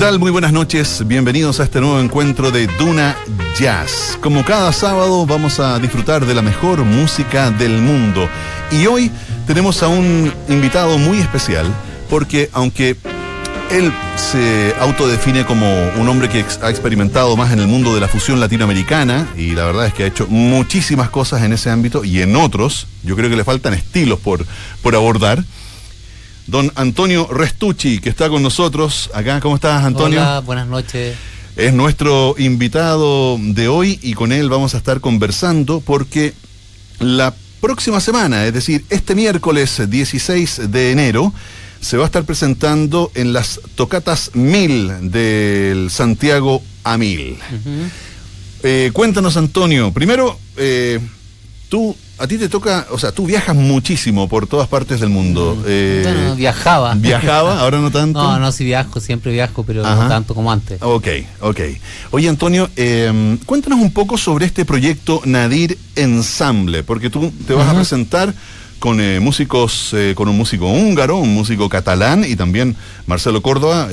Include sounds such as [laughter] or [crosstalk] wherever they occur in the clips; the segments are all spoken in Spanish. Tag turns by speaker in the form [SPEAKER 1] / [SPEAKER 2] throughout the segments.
[SPEAKER 1] tal? Muy buenas noches. Bienvenidos a este nuevo encuentro de Duna Jazz. Como cada sábado vamos a disfrutar de la mejor música del mundo. Y hoy tenemos a un invitado muy especial porque aunque él se autodefine como un hombre que ha experimentado más en el mundo de la fusión latinoamericana y la verdad es que ha hecho muchísimas cosas en ese ámbito y en otros, yo creo que le faltan estilos por, por abordar don Antonio Restucci, que está con nosotros acá. ¿Cómo estás, Antonio?
[SPEAKER 2] Hola, buenas noches.
[SPEAKER 1] Es nuestro invitado de hoy y con él vamos a estar conversando porque la próxima semana, es decir, este miércoles 16 de enero, se va a estar presentando en las tocatas mil del Santiago a mil. Eh, cuéntanos, Antonio, primero, eh, tú a ti te toca, o sea, tú viajas muchísimo por todas partes del mundo.
[SPEAKER 2] Mm. Eh, bueno, viajaba.
[SPEAKER 1] ¿Viajaba? ¿Ahora no tanto?
[SPEAKER 2] No, no, sí viajo, siempre viajo, pero no tanto como antes.
[SPEAKER 1] Ok, ok. Oye, Antonio, em, cuéntanos un poco sobre este proyecto Nadir Ensemble, porque tú te vas a presentar con eh, músicos, eh, con un músico húngaro, un músico catalán y también Marcelo Córdoba,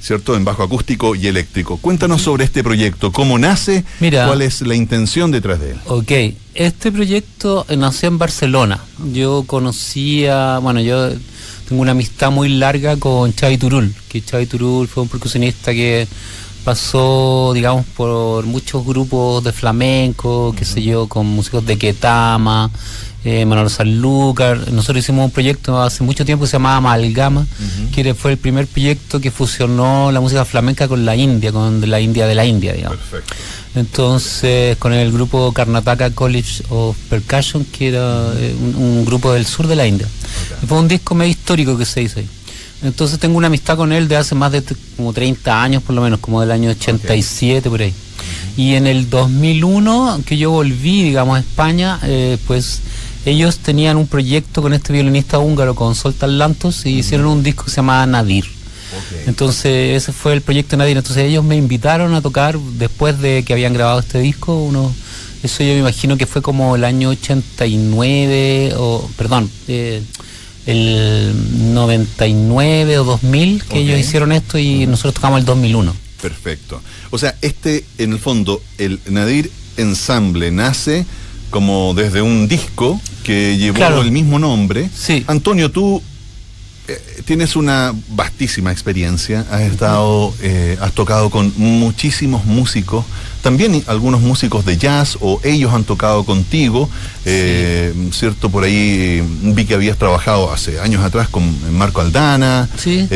[SPEAKER 1] ¿cierto? En bajo acústico y eléctrico. Cuéntanos sobre este proyecto, cómo nace, cuál es la intención detrás de él.
[SPEAKER 2] Ok, este proyecto nació en Barcelona. Yo conocía, bueno, yo tengo una amistad muy larga con Xavi Turul, que Xavi Turul fue un percusionista que pasó, digamos, por muchos grupos de flamenco, qué sé yo, con músicos de Ketama, eh, Manuel Sanlúcar. Nosotros hicimos un proyecto hace mucho tiempo que se llamaba Amalgama, que fue el primer proyecto que fusionó la música flamenca con la India, con la India de la India, digamos. Perfecto. Entonces, con el grupo Karnataka College of Percussion, que era eh, un, grupo del sur de la India. fue un disco medio histórico que se hizo ahí. Entonces tengo una amistad con él de hace más de como 30 años, por lo menos, como del año 87 por ahí. Y en el 2001, que yo volví, digamos, a España, eh, pues ellos tenían un proyecto con este violinista húngaro, con Soltan Lantos, y hicieron un disco que se llamaba Nadir. Entonces ese fue el proyecto Nadir. Entonces ellos me invitaron a tocar después de que habían grabado este disco. Uno, eso yo me imagino que fue como el año 89 o, perdón, eh, el 99 o 2000 que ellos hicieron esto y nosotros tocamos el 2001.
[SPEAKER 1] Perfecto. O sea, este en el fondo, el Nadir Ensemble nace como desde un disco que llevó el mismo nombre.
[SPEAKER 2] Sí.
[SPEAKER 1] Antonio, tú eh, tienes una vastísima experiencia, has estado, eh, has tocado con muchísimos músicos, también algunos músicos de jazz o ellos han tocado contigo, eh, ¿cierto? Por ahí vi que habías trabajado hace años atrás con Marco Aldana.
[SPEAKER 2] Sí.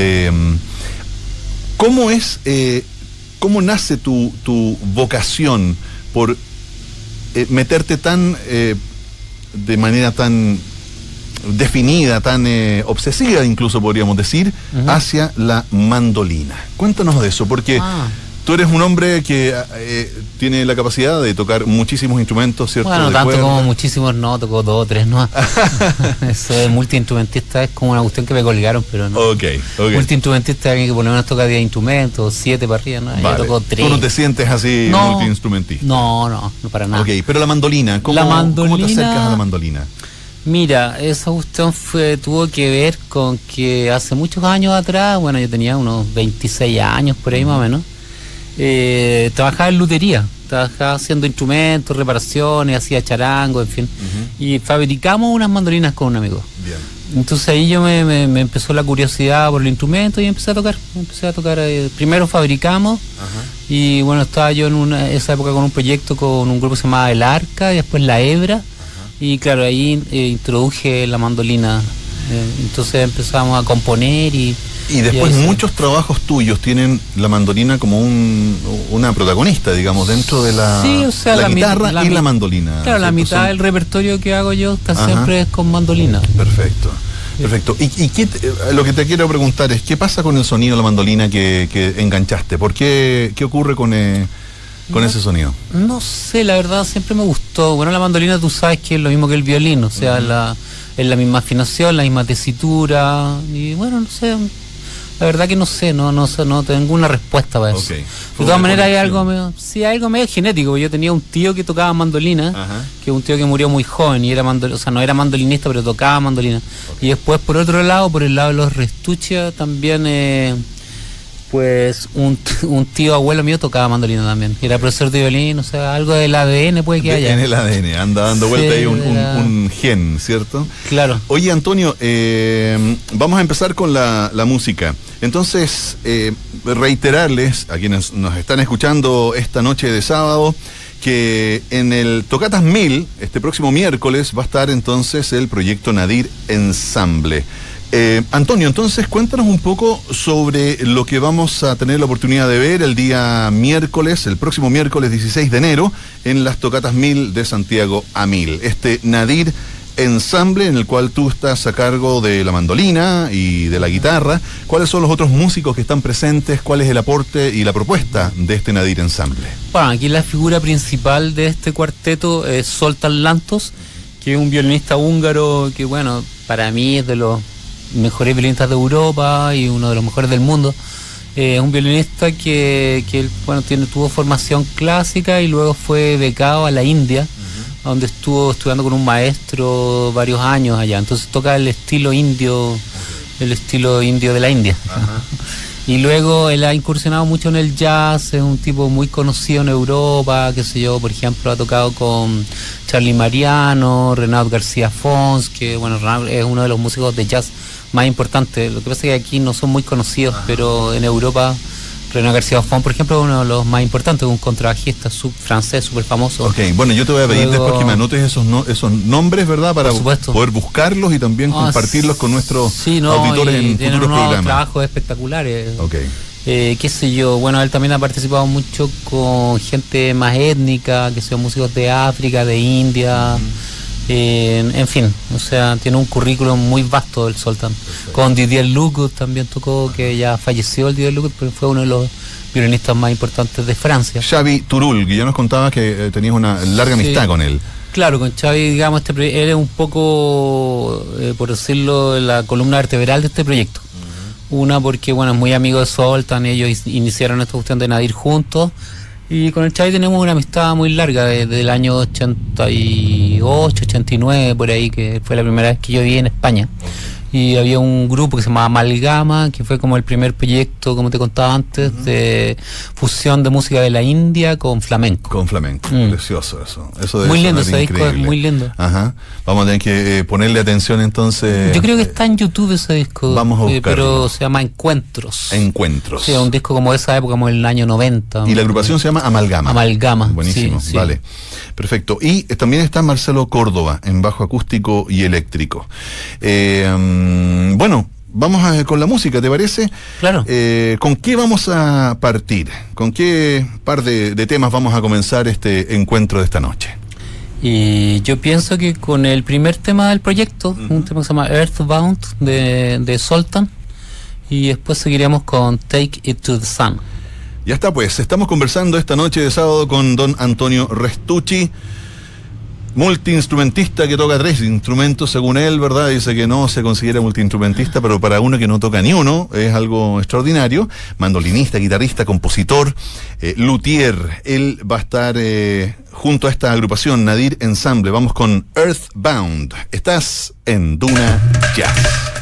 [SPEAKER 1] ¿Cómo es, cómo nace tu, tu vocación por eh, meterte tan, eh, de manera tan definida, tan eh, obsesiva incluso podríamos decir, hacia la mandolina. Cuéntanos de eso, porque ah. Tú eres un hombre que eh, tiene la capacidad de tocar muchísimos instrumentos, ¿cierto?
[SPEAKER 2] Bueno, tanto como muchísimos no, tocó dos o tres no. [laughs] Eso de multiinstrumentista es como una cuestión que me colgaron, pero no.
[SPEAKER 1] Ok, ok.
[SPEAKER 2] Multiinstrumentista alguien que por lo menos toca 10 instrumentos, 7 para arriba, ¿no? Yo toco 3.
[SPEAKER 1] ¿Tú no te sientes así multiinstrumentista?
[SPEAKER 2] No, no, no para nada.
[SPEAKER 1] Ok, pero la mandolina, ¿cómo, ¿cómo te acercas a la mandolina?
[SPEAKER 2] Mira, esa cuestión fue, tuvo que ver con que hace muchos años atrás, bueno, yo tenía unos 26 años por ahí más o menos, eh, trabajaba en lutería, trabajaba haciendo instrumentos, reparaciones, hacía charango, en fin. Y fabricamos unas mandolinas con un amigo. Entonces ahí yo me, empezó la curiosidad por el instrumento y empecé a tocar. Empecé a tocar. Eh, primero fabricamos y bueno, estaba yo en una, esa época con un proyecto con un grupo que se llamaba El Arca y después La Hebra. Y claro, ahí eh, introduje la mandolina. Eh, entonces empezamos a componer y
[SPEAKER 1] y después muchos trabajos tuyos tienen la mandolina como un, una protagonista, digamos, dentro de la, la, guitarra y la mandolina.
[SPEAKER 2] Claro, la mitad del repertorio que hago yo está siempre es con mandolina.
[SPEAKER 1] Perfecto. Perfecto. Y, qué lo que te quiero preguntar es, ¿qué pasa con el sonido de la mandolina que, que enganchaste? ¿Por qué, qué ocurre con, eh, con ese sonido?
[SPEAKER 2] No sé, la verdad siempre me gustó. Bueno, la mandolina tú sabes que es lo mismo que el violín, o sea, la, es la misma afinación, la misma tesitura, y bueno, no sé, la verdad que no sé, no no no tengo una respuesta para eso. De todas maneras hay algo medio, sí, hay algo medio genético. Yo tenía un tío que tocaba mandolina, que es un tío que murió muy joven y era mandolina, o sea, no era mandolinista, pero tocaba mandolina. Y después por otro lado, por el lado de los restuchos también eh, Pues un, [laughs] un, tío abuelo mío tocaba mandolina también. Era profesor de violín, o sea, algo del ADN puede que haya.
[SPEAKER 1] En el ADN, anda dando vuelta ahí un, un, gen, ¿cierto?
[SPEAKER 2] Claro.
[SPEAKER 1] Oye, Antonio, eh, vamos a empezar con la, la música. Entonces, eh, reiterarles a quienes nos están escuchando esta noche de sábado que en el Tocatas 1000, este próximo miércoles, va a estar entonces el proyecto Nadir Ensamble. Eh, Antonio, entonces cuéntanos un poco sobre lo que vamos a tener la oportunidad de ver el día miércoles, el próximo miércoles 16 de enero, en las Tocatas 1000 de Santiago a 1000. Este Nadir ensamble en el cual tú estás a cargo de la mandolina y de la guitarra. ¿Cuáles son los otros músicos que están presentes? ¿Cuál es el aporte y la propuesta de este Nadir ensamble?
[SPEAKER 2] Bueno, aquí la figura principal de este cuarteto es Soltan Lantos, que es un violinista húngaro que, bueno, para mí es de los mejores violinistas de Europa y uno de los mejores del mundo. Es un violinista que, que bueno, tiene, tuvo formación clásica y luego fue becado a la India, donde estuvo estudiando con un maestro varios años allá. Entonces toca el estilo indio, el estilo indio de la India. [laughs] Y luego él ha incursionado mucho en el jazz, es un tipo muy conocido en Europa, qué sé yo, por ejemplo, ha tocado con Charlie Mariano, Renato García Fons, que bueno, es uno de los músicos de jazz más importantes. Lo que pasa es que aquí no son muy conocidos, pero en Europa René García Font, por ejemplo, uno de los más importantes, un contrabajista sub francés súper famoso.
[SPEAKER 1] Ok, bueno, yo te voy a pedir después que me anotes esos, esos nombres, ¿verdad? Para poder buscarlos y también ah, compartirlos con nuestros
[SPEAKER 2] sí, no, auditores en futuros programas. trabajos espectaculares.
[SPEAKER 1] Ok.
[SPEAKER 2] Eh, qué sé yo, bueno, él también ha participado mucho con gente más étnica, que son músicos de África, de India. Eh, en fin, o sea, tiene un currículum muy vasto el Soltan. Con Didier Lucas también tocó, que ya falleció el Didier Lucas, pero fue uno de los violinistas más importantes de Francia.
[SPEAKER 1] Xavi Turul, que ya nos contaba que eh, tenías una larga amistad con él.
[SPEAKER 2] Claro, con Xavi, digamos, este él es un poco, eh, por decirlo, la columna vertebral de este proyecto. Una porque, bueno, es muy amigo de Soltan, ellos iniciaron esta cuestión de Nadir juntos y con el Chavi tenemos una amistad muy larga, desde el año 88, 89, por ahí, que fue la primera vez que yo vi en España y había un grupo que se llamaba Amalgama, que fue como el primer proyecto, como te contaba antes, de fusión de música de la India con flamenco.
[SPEAKER 1] Con flamenco, mm. precioso eso. eso
[SPEAKER 2] muy lindo ese disco, es muy lindo.
[SPEAKER 1] Ajá. Vamos a tener que eh, ponerle atención entonces.
[SPEAKER 2] Yo creo que está en YouTube ese disco.
[SPEAKER 1] Vamos a buscarlo.
[SPEAKER 2] Eh, pero se llama Encuentros.
[SPEAKER 1] Encuentros.
[SPEAKER 2] Sí, un disco como de esa época, como el año 90.
[SPEAKER 1] Y la agrupación se llama Amalgama.
[SPEAKER 2] Amalgama.
[SPEAKER 1] Buenísimo, vale. Perfecto. Y eh, también está Marcelo Córdoba en bajo acústico y eléctrico. Eh, mm, bueno, vamos con la música, ¿te parece?
[SPEAKER 2] Claro.
[SPEAKER 1] Eh, ¿Con qué vamos a partir? ¿Con qué par de, temas vamos a comenzar este encuentro de esta noche?
[SPEAKER 2] Y yo pienso que con el primer tema del proyecto, un tema que se llama Earthbound de, de Soltan, y después seguiremos con Take It to the Sun.
[SPEAKER 1] Ya está, pues, estamos conversando esta noche de sábado con don Antonio Restucci, multiinstrumentista que toca tres instrumentos, según él, ¿verdad? Dice que no se considera multiinstrumentista, pero para uno que no toca ni uno es algo extraordinario. Mandolinista, guitarrista, compositor, eh, luthier. Él va a estar eh, junto a esta agrupación, Nadir Ensemble. Vamos con Earthbound. Estás en Duna Jazz.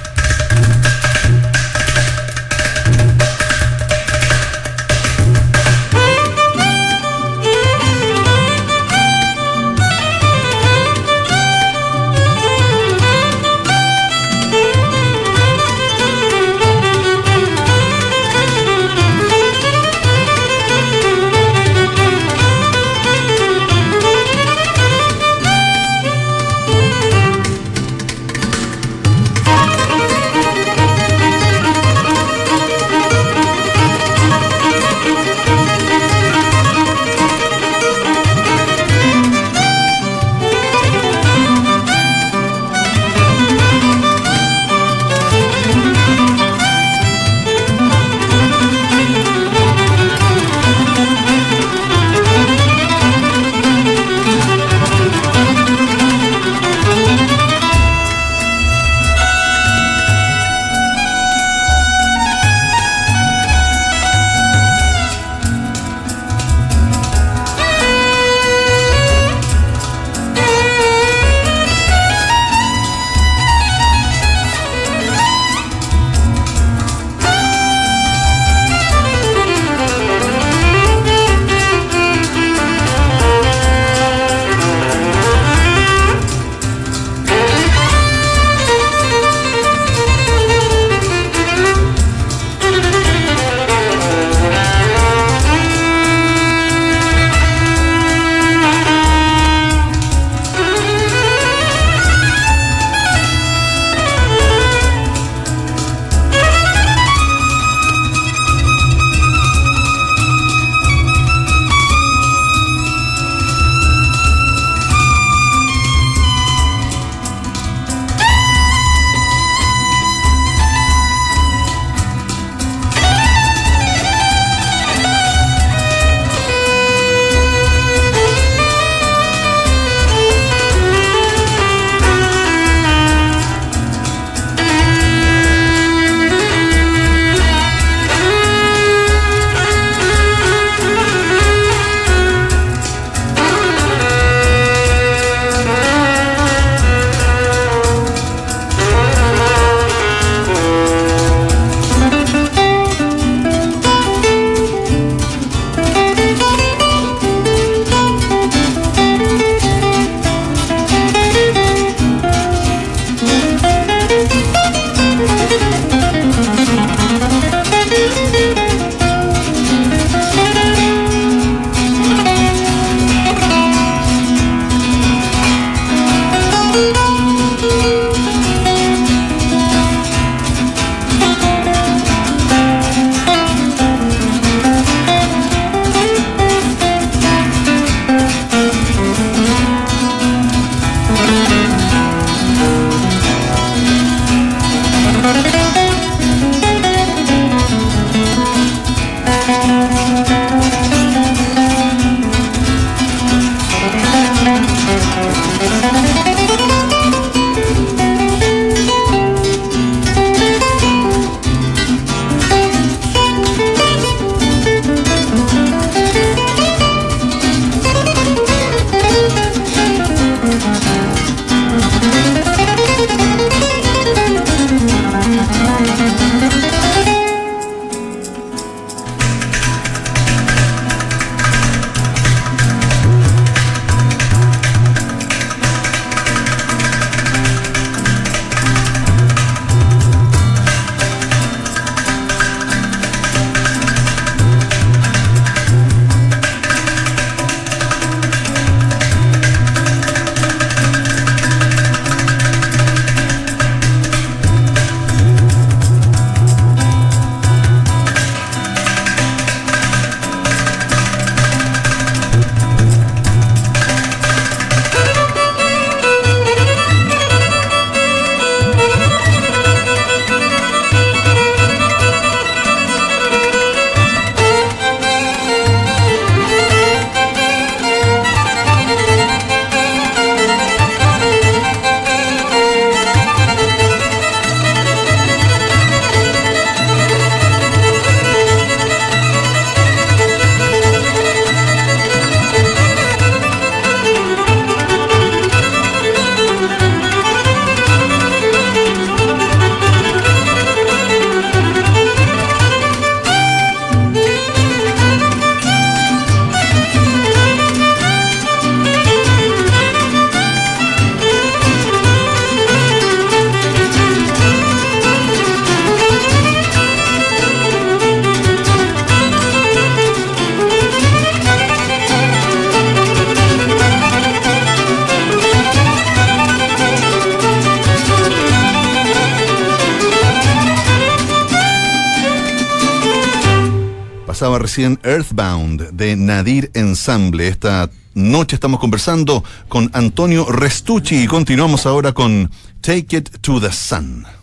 [SPEAKER 1] Pasaba recién Earthbound de Nadir Ensemble. Esta noche estamos conversando con Antonio Restucci y continuamos ahora con Take It to the Sun.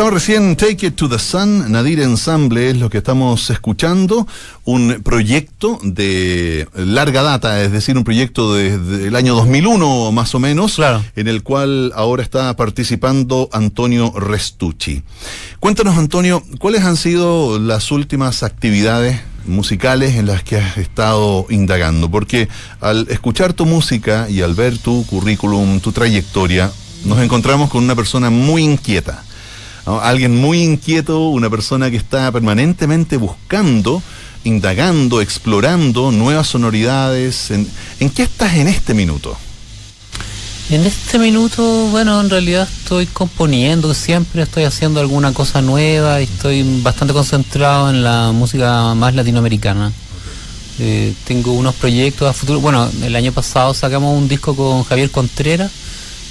[SPEAKER 1] Pasaba recién Take It to the Sun, Nadir Ensemble es lo que estamos escuchando, un proyecto de larga data, es decir, un proyecto desde el año 2001 más o menos,
[SPEAKER 2] Claro.
[SPEAKER 1] en el cual ahora está participando Antonio Restucci. Cuéntanos, Antonio, ¿cuáles han sido las últimas actividades musicales en las que has estado indagando? Porque al escuchar tu música y al ver tu currículum, tu trayectoria, nos encontramos con una persona muy inquieta. Alguien muy inquieto, una persona que está permanentemente buscando, indagando, explorando nuevas sonoridades. ¿En, en qué estás en este minuto?
[SPEAKER 2] En este minuto, bueno, en realidad estoy componiendo siempre, estoy haciendo alguna cosa nueva y estoy bastante concentrado en la música más latinoamericana. Eh, tengo unos proyectos a futuro. Bueno, el año pasado sacamos un disco con Javier Contreras,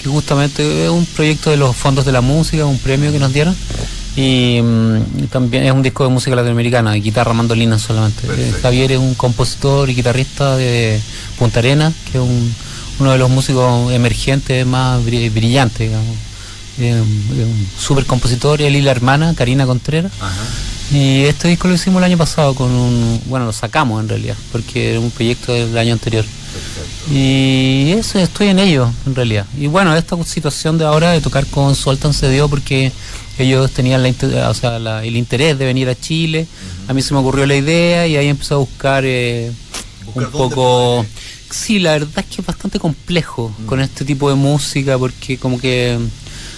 [SPEAKER 2] que justamente es un proyecto de los fondos de la música, un premio que nos dieron. Y mm, también es un disco de música latinoamericana, de guitarra mandolina solamente. Eh,
[SPEAKER 1] Perfecto.
[SPEAKER 2] Javier es un compositor y guitarrista de Punta Arena, que es un- uno de los músicos emergentes más bri- brillantes, digamos. Un- súper compositor, él y la hermana, Karina Contreras. Y este disco lo hicimos el año pasado con un... Bueno, lo sacamos en realidad, porque era un proyecto del año anterior. Y eso, estoy en ello, en realidad. Y bueno, esta situación de ahora de tocar con Soltan se dio porque ellos tenían la, inte- o sea, la- el interés de venir a Chile. A mí se me ocurrió la idea y ahí empecé a buscar eh,
[SPEAKER 1] Buscar
[SPEAKER 2] un poco... Sí, la verdad es que es bastante complejo con este tipo de música porque como que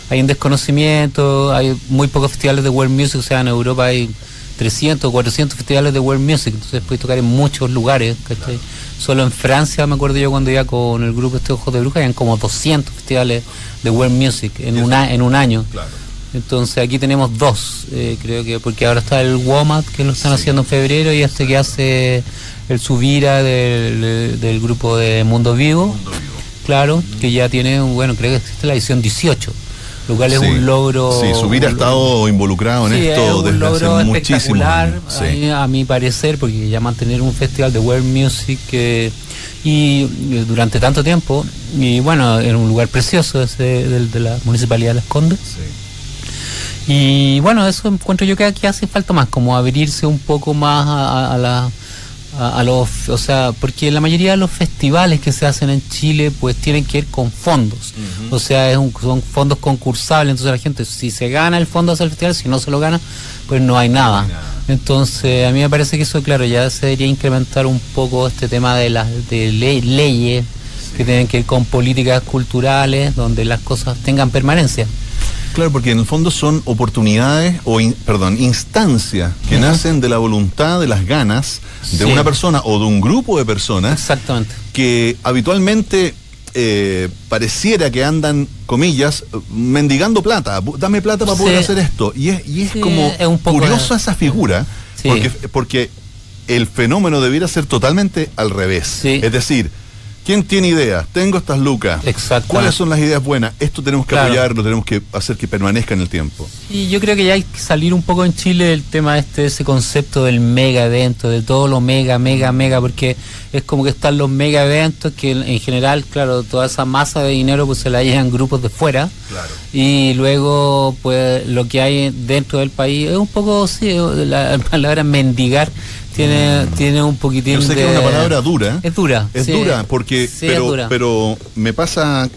[SPEAKER 2] hay un desconocimiento, hay muy pocos festivales de world music, o sea, en Europa hay 300 o 400 festivales de world music, entonces puedes tocar en muchos lugares, ¿cachai? Solo en Francia, me acuerdo yo cuando iba con el grupo este Ojos de Bruja, habían como 200 festivales de world music en,
[SPEAKER 1] Y
[SPEAKER 2] un,
[SPEAKER 1] eso-
[SPEAKER 2] a- en un año.
[SPEAKER 1] Claro.
[SPEAKER 2] Entonces aquí tenemos dos, eh, creo que, porque ahora está el WOMAT que lo están
[SPEAKER 1] Sí.
[SPEAKER 2] haciendo en febrero y este que hace el Subira del, del grupo de Mundo Vivo,
[SPEAKER 1] Mundo vivo.
[SPEAKER 2] claro, que ya tiene, bueno, creo que existe la edición 18, lo cual es
[SPEAKER 1] Sí.
[SPEAKER 2] un logro...
[SPEAKER 1] Sí, Subir ha
[SPEAKER 2] un-
[SPEAKER 1] estado involucrado en
[SPEAKER 2] Sí, es
[SPEAKER 1] esto
[SPEAKER 2] un
[SPEAKER 1] desde
[SPEAKER 2] logro
[SPEAKER 1] hace muchísimo.
[SPEAKER 2] espectacular,
[SPEAKER 1] Sí.
[SPEAKER 2] a, mi parecer, porque ya mantener un festival de world music eh, y, y durante tanto tiempo, y bueno, en un lugar precioso ese del- de la municipalidad de Las Condes. Y bueno, eso encuentro yo que aquí hace falta más, como abrirse un poco más a, a- a la a, a los, o sea, porque la mayoría de los festivales que se hacen en Chile pues tienen que ir con fondos, o sea, es un- son fondos concursables, entonces la gente si se gana el fondo hacia el festival, si no se lo gana, pues no hay nada.
[SPEAKER 1] hay nada.
[SPEAKER 2] Entonces, a mí me parece que eso, claro, ya se debería incrementar un poco este tema de las de le- leyes que tienen que ir con políticas culturales donde las cosas tengan permanencia.
[SPEAKER 1] Claro, porque en el fondo son oportunidades o, in- perdón, instancias que nacen de la voluntad, de las ganas de una persona o de un grupo de personas
[SPEAKER 2] Exactamente.
[SPEAKER 1] que habitualmente eh, pareciera que andan, comillas, mendigando plata. Dame plata para poder hacer esto. Y es, y es
[SPEAKER 2] Sí,
[SPEAKER 1] como
[SPEAKER 2] es un poco
[SPEAKER 1] curiosa
[SPEAKER 2] de-
[SPEAKER 1] esa figura, porque, porque el fenómeno debiera ser totalmente al revés. Es decir, ¿quién tiene ideas? Tengo estas lucas.
[SPEAKER 2] Exactamente.
[SPEAKER 1] ¿Cuáles son las ideas buenas? Esto tenemos que
[SPEAKER 2] Claro.
[SPEAKER 1] apoyarlo, tenemos que hacer que permanezca en el tiempo.
[SPEAKER 2] Y yo creo que ya hay que salir un poco en Chile del tema este, ese concepto del mega evento, de todo lo mega, mega, mega, porque es como que están los mega eventos que en general, claro, toda esa masa de dinero pues se la llevan grupos de fuera
[SPEAKER 1] Claro.
[SPEAKER 2] y luego pues lo que hay dentro del país es un poco, sí, la palabra mendigar tiene, tiene un poquitín
[SPEAKER 1] Yo sé que
[SPEAKER 2] de-
[SPEAKER 1] es una palabra dura.
[SPEAKER 2] Es dura.
[SPEAKER 1] Es
[SPEAKER 2] sí.
[SPEAKER 1] dura, porque,
[SPEAKER 2] Sí,
[SPEAKER 1] pero,
[SPEAKER 2] dura.
[SPEAKER 1] pero me pasa,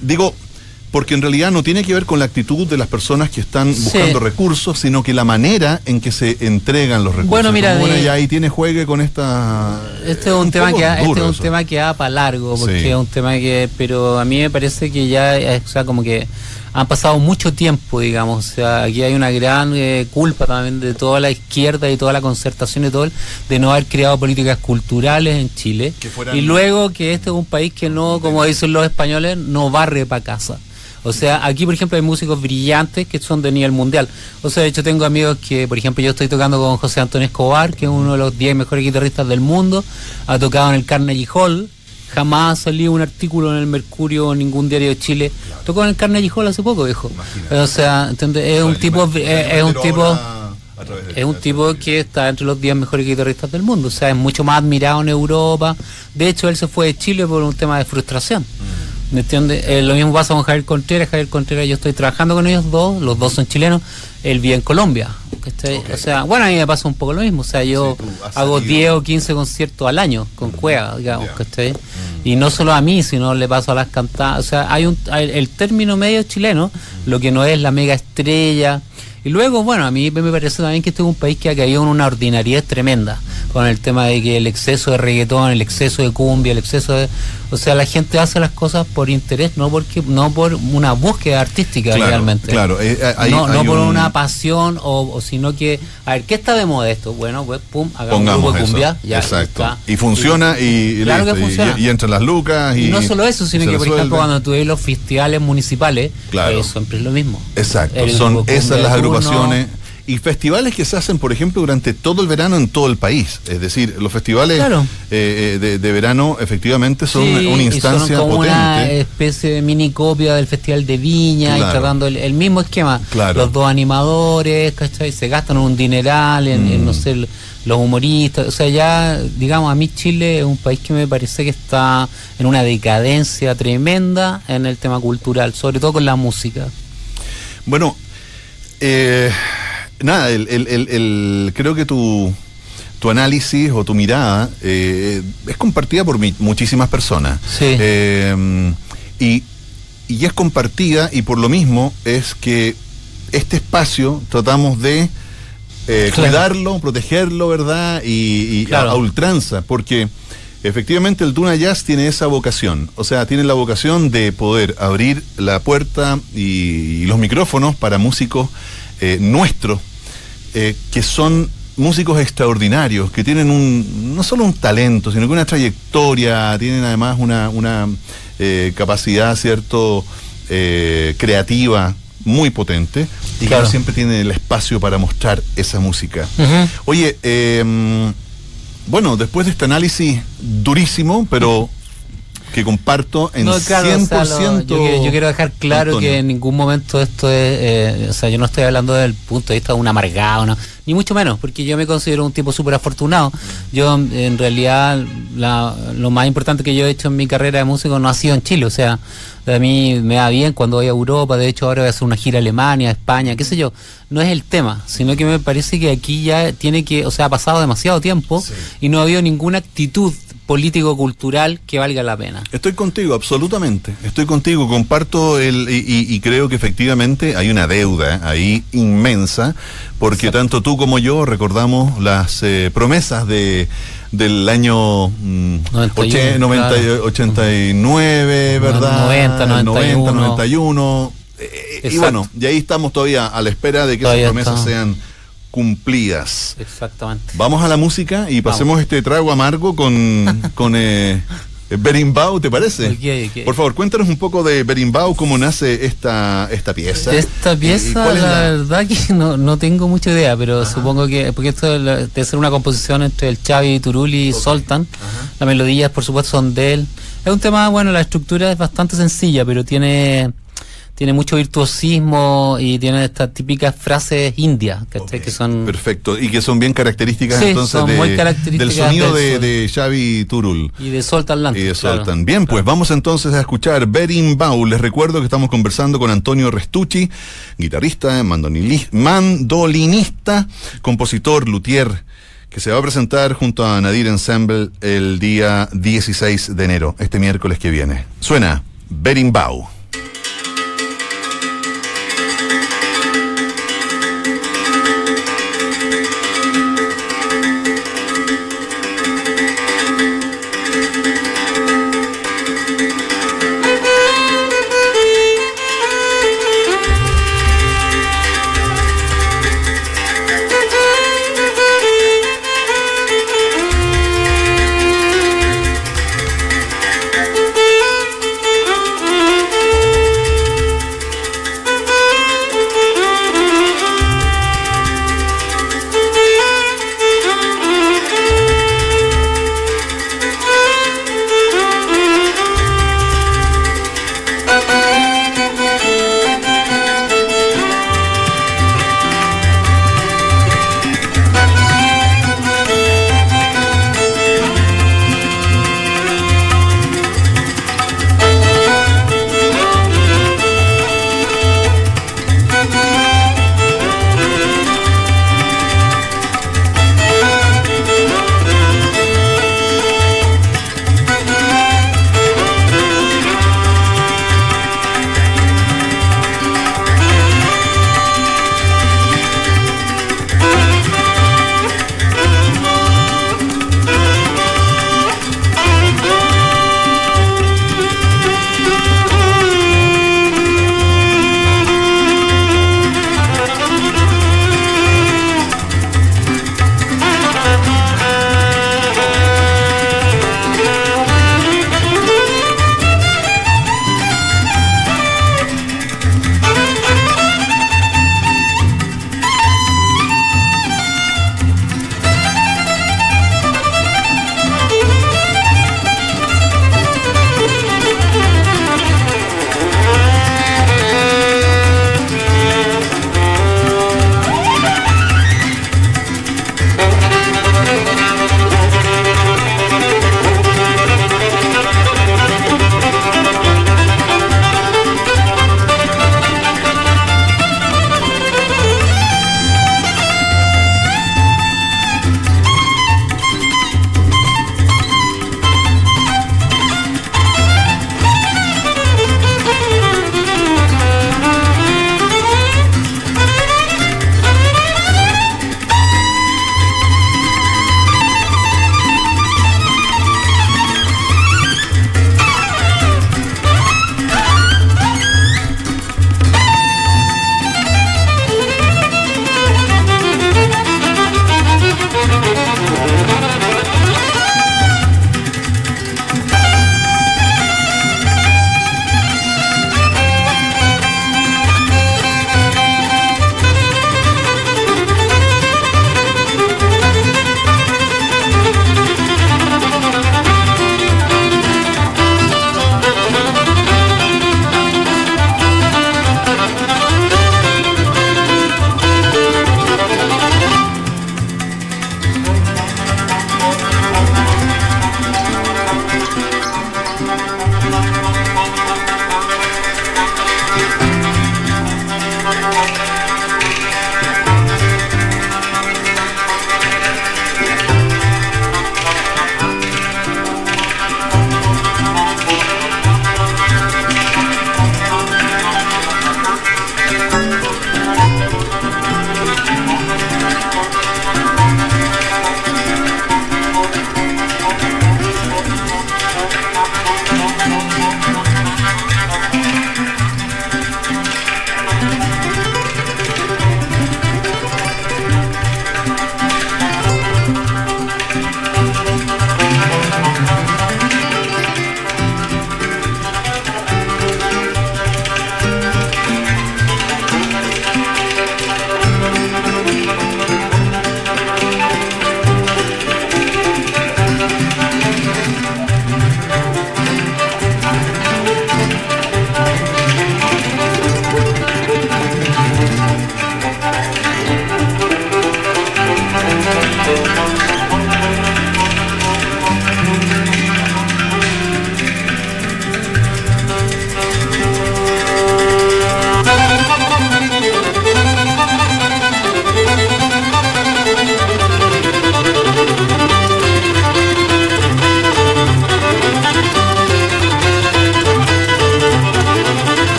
[SPEAKER 1] digo, porque en realidad no tiene que ver con la actitud de las personas que están
[SPEAKER 2] Sí.
[SPEAKER 1] buscando recursos, sino que la manera en que se entregan los recursos.
[SPEAKER 2] Bueno, mira, de-
[SPEAKER 1] ya ahí tiene juegue con esta.
[SPEAKER 2] Este es un, tema que da- este es un
[SPEAKER 1] eso.
[SPEAKER 2] tema que da para largo porque
[SPEAKER 1] Sí.
[SPEAKER 2] es un tema que pero a mí me parece que ya o sea como que han pasado mucho tiempo digamos o sea aquí hay una gran eh, culpa también de toda la izquierda y toda la concertación y todo el- de no haber creado políticas culturales en Chile. Y luego que este es un país que no como dicen los españoles no barre para casa. O sea, aquí por ejemplo hay músicos brillantes que son de nivel mundial. O sea, de hecho tengo amigos que, por ejemplo, yo estoy tocando con José Antonio Escobar, que es uno de los 10 mejores guitarristas del mundo, ha tocado en el Carnegie Hall, jamás ha salido un artículo en el Mercurio o ningún diario de Chile. Tocó en el Carnegie Hall hace poco, viejo.
[SPEAKER 1] Imagínate.
[SPEAKER 2] O sea, ¿entiendes? es un tipo, es, un tipo, es un tipo
[SPEAKER 1] que
[SPEAKER 2] está entre los 10 mejores guitarristas del mundo. O sea, es mucho más admirado en Europa. De hecho, él se fue de Chile por un tema de frustración. ¿Me entiendes? Eh, lo mismo pasa con Javier Contreras. Javier Contreras, yo estoy trabajando con ellos dos, los dos son chilenos. Él vive en Colombia. O sea, bueno, a mí me pasa un poco lo mismo. O sea, yo
[SPEAKER 1] Sí,
[SPEAKER 2] hago
[SPEAKER 1] salido.
[SPEAKER 2] 10 o 15 conciertos al año con Cueva, digamos,
[SPEAKER 1] Ya.
[SPEAKER 2] ¿cachai?
[SPEAKER 1] Mm.
[SPEAKER 2] Y no solo a mí, sino le paso a las cantadas. O sea, hay un hay- el término medio chileno, lo que no es la mega estrella. Y luego, bueno, a mí me parece también que este es un país que ha caído en una ordinariedad tremenda, con el tema de que el exceso de reggaetón, el exceso de cumbia, el exceso de... O sea, la gente hace las cosas por interés, no porque no por una búsqueda artística
[SPEAKER 1] Claro,
[SPEAKER 2] realmente.
[SPEAKER 1] claro, eh, eh, hay-
[SPEAKER 2] no por
[SPEAKER 1] un-
[SPEAKER 2] una pasión, o, o sino que, a ver, ¿qué está de moda esto? Bueno, pues, pum, hagamos un grupo
[SPEAKER 1] Pongamos eso.
[SPEAKER 2] cumbia. ya,
[SPEAKER 1] Exacto.
[SPEAKER 2] está.
[SPEAKER 1] Y funciona y,
[SPEAKER 2] Claro
[SPEAKER 1] listo,
[SPEAKER 2] que
[SPEAKER 1] y-
[SPEAKER 2] funciona.
[SPEAKER 1] Y, y entran las lucas. Y,
[SPEAKER 2] Y no solo eso, sino
[SPEAKER 1] y
[SPEAKER 2] que, por ejemplo, cuando tú ves los festivales municipales,
[SPEAKER 1] Claro.
[SPEAKER 2] eh, siempre es lo mismo.
[SPEAKER 1] Exacto,
[SPEAKER 2] El
[SPEAKER 1] son esas las
[SPEAKER 2] turno,
[SPEAKER 1] agrupaciones. Y festivales que se hacen, por ejemplo, durante todo el verano en todo el país. Es decir, los festivales
[SPEAKER 2] Claro.
[SPEAKER 1] eh, eh, de, de verano efectivamente son
[SPEAKER 2] Sí,
[SPEAKER 1] una
[SPEAKER 2] y
[SPEAKER 1] instancia
[SPEAKER 2] son como una
[SPEAKER 1] potente.
[SPEAKER 2] especie de mini copia del Festival de Viña
[SPEAKER 1] Claro.
[SPEAKER 2] y tratando el, el mismo esquema.
[SPEAKER 1] Claro.
[SPEAKER 2] Los dos animadores, ¿cachai? Se gastan un dineral en, en,
[SPEAKER 1] Mm.
[SPEAKER 2] no sé, l- los humoristas. O sea, ya, digamos, a mí Chile es un país que me parece que está en una decadencia tremenda en el tema cultural, sobre todo con la música.
[SPEAKER 1] Bueno, eh, nada, el, el- el- creo que tu, tu análisis o tu mirada eh, es compartida por mi- muchísimas personas.
[SPEAKER 2] Sí.
[SPEAKER 1] Eh, y, y es compartida y por lo mismo es que este espacio tratamos de eh,
[SPEAKER 2] Claro.
[SPEAKER 1] cuidarlo, protegerlo, ¿verdad? Y, y a- ultranza, porque efectivamente el Duna Jazz tiene esa vocación, o sea, tiene la vocación de poder abrir la puerta y, y los micrófonos para músicos eh, nuestros, eh, que son músicos extraordinarios, que tienen un, no solo un talento, sino que una trayectoria, tienen además una, una eh, capacidad, ¿cierto?, eh, creativa muy potente y que
[SPEAKER 2] Claro.
[SPEAKER 1] no siempre tienen el espacio para mostrar esa música. Oye, eh, bueno, después de este análisis durísimo, pero que comparto en
[SPEAKER 2] No, claro,
[SPEAKER 1] 100%.
[SPEAKER 2] o sea, lo- yo, quiero- yo quiero dejar claro
[SPEAKER 1] Antonio.
[SPEAKER 2] que en ningún momento esto es, eh, o sea, yo no estoy hablando del punto de vista de un amargado, no, ni mucho menos, porque yo me considero un tipo súper afortunado. Yo, en realidad, la- lo más importante que yo he hecho en mi carrera de músico no ha sido en Chile, o sea, a mí me va bien cuando voy a Europa, de hecho ahora voy a hacer una gira a Alemania, España, qué sé yo, no es el tema, sino que me parece que aquí ya tiene que, o sea, ha pasado demasiado tiempo y no ha habido ninguna actitud político-cultural que valga la pena.
[SPEAKER 1] Estoy contigo, absolutamente. Estoy contigo, comparto el y, y- y creo que efectivamente hay una deuda ahí inmensa, porque tanto tú como yo recordamos las eh, promesas de del año mm,
[SPEAKER 2] 91,
[SPEAKER 1] oche- 90
[SPEAKER 2] claro.
[SPEAKER 1] 89, ¿verdad?
[SPEAKER 2] 90, 91.
[SPEAKER 1] 91. eh, y
[SPEAKER 2] Exacto.
[SPEAKER 1] bueno, y ahí estamos todavía a la espera de que
[SPEAKER 2] Todavía
[SPEAKER 1] esas promesas
[SPEAKER 2] está.
[SPEAKER 1] sean cumplidas.
[SPEAKER 2] Exactamente.
[SPEAKER 1] Vamos a la música y pasemos este trago amargo con, [laughs] con eh, Berimbau, ¿te parece?
[SPEAKER 2] Ok, ok.
[SPEAKER 1] Por favor, cuéntanos un poco de Berimbau, cómo nace esta, esta pieza.
[SPEAKER 2] Esta
[SPEAKER 1] y
[SPEAKER 2] pieza, la,
[SPEAKER 1] la-
[SPEAKER 2] verdad que [laughs] no, no tengo mucha idea, pero supongo que, porque esto debe ser una composición entre el Xavi Turuli y Soltan. Las melodías, por supuesto, son de él. Es un tema, bueno, la estructura es bastante sencilla, pero tiene tiene mucho virtuosismo y tiene estas típicas frases indias, Que son...
[SPEAKER 1] Perfecto, y que son bien características
[SPEAKER 2] Sí,
[SPEAKER 1] entonces
[SPEAKER 2] son
[SPEAKER 1] de-
[SPEAKER 2] muy características
[SPEAKER 1] del sonido de,
[SPEAKER 2] del
[SPEAKER 1] de Xavi Turul.
[SPEAKER 2] Y de Soltan Land.
[SPEAKER 1] Y de Soltan. Bien, pues vamos entonces a escuchar Berimbau. Les recuerdo que estamos conversando con Antonio Restucci, guitarrista, mandolinista, compositor, luthier, que se va a presentar junto a Nadir Ensemble el día 16 de enero, este miércoles que viene. Suena Berimbau.